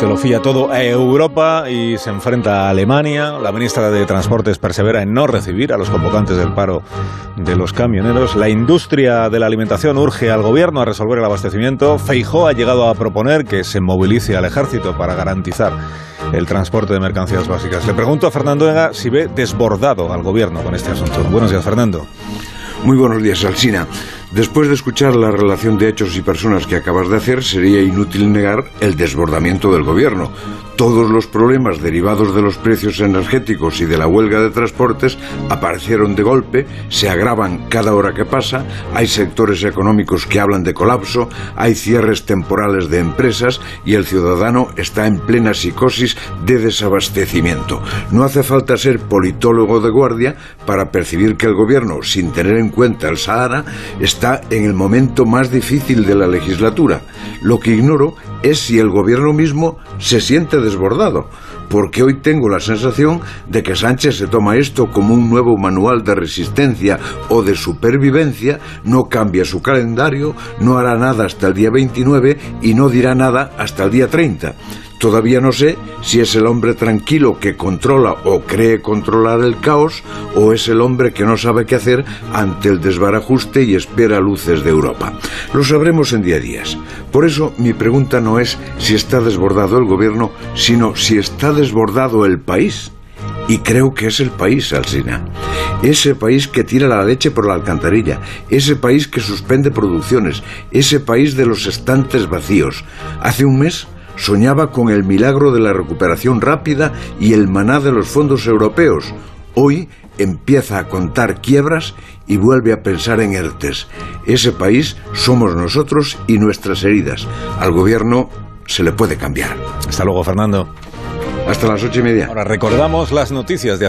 prácticamente lo fía todo a Europa y se enfrenta a Alemania. La ministra de Transportes persevera en no recibir a los convocantes del paro de los camioneros. La industria de la alimentación urge al gobierno a resolver el abastecimiento. Feijó ha llegado a proponer que se movilice al ejército para garantizar el transporte de mercancías básicas. Le pregunto a Fernando Ega si ve desbordado al gobierno con este asunto. Buenos días, Fernando. Muy buenos días, Alsina. Después de escuchar la relación de hechos y personas que acabas de hacer, sería inútil negar el desbordamiento del gobierno. Todos los problemas derivados de los precios energéticos y de la huelga de transportes aparecieron de golpe, se agravan cada hora que pasa, hay sectores económicos que hablan de colapso, hay cierres temporales de empresas y el ciudadano está en plena psicosis de desabastecimiento. No hace falta ser politólogo de guardia para percibir que el gobierno, sin tener en cuenta el Sahara, está en el momento más difícil de la legislatura. Lo que ignoro es si el gobierno mismo se siente desbordado, porque hoy tengo la sensación de que Sánchez se toma esto como un nuevo manual de resistencia o de supervivencia, no cambia su calendario, no hará nada hasta el día 29 y no dirá nada hasta el día 30. Todavía no sé si es el hombre tranquilo que controla o cree controlar el caos o es el hombre que no sabe qué hacer ante el desbarajuste y espera luces de Europa. Lo sabremos en día a días. Por eso mi pregunta no es si está desbordado el gobierno, sino si está desbordado el país. Y creo que es el país, Alsina. Ese país que tira la leche por la alcantarilla, ese país que suspende producciones, ese país de los estantes vacíos. Hace un mes soñaba con el milagro de la recuperación rápida y el maná de los fondos europeos. Hoy empieza a contar quiebras y vuelve a pensar en ERTES. Ese país somos nosotros y nuestras heridas. Al gobierno se le puede cambiar. Hasta luego, Fernando. Hasta las ocho y media. Ahora recordamos las noticias de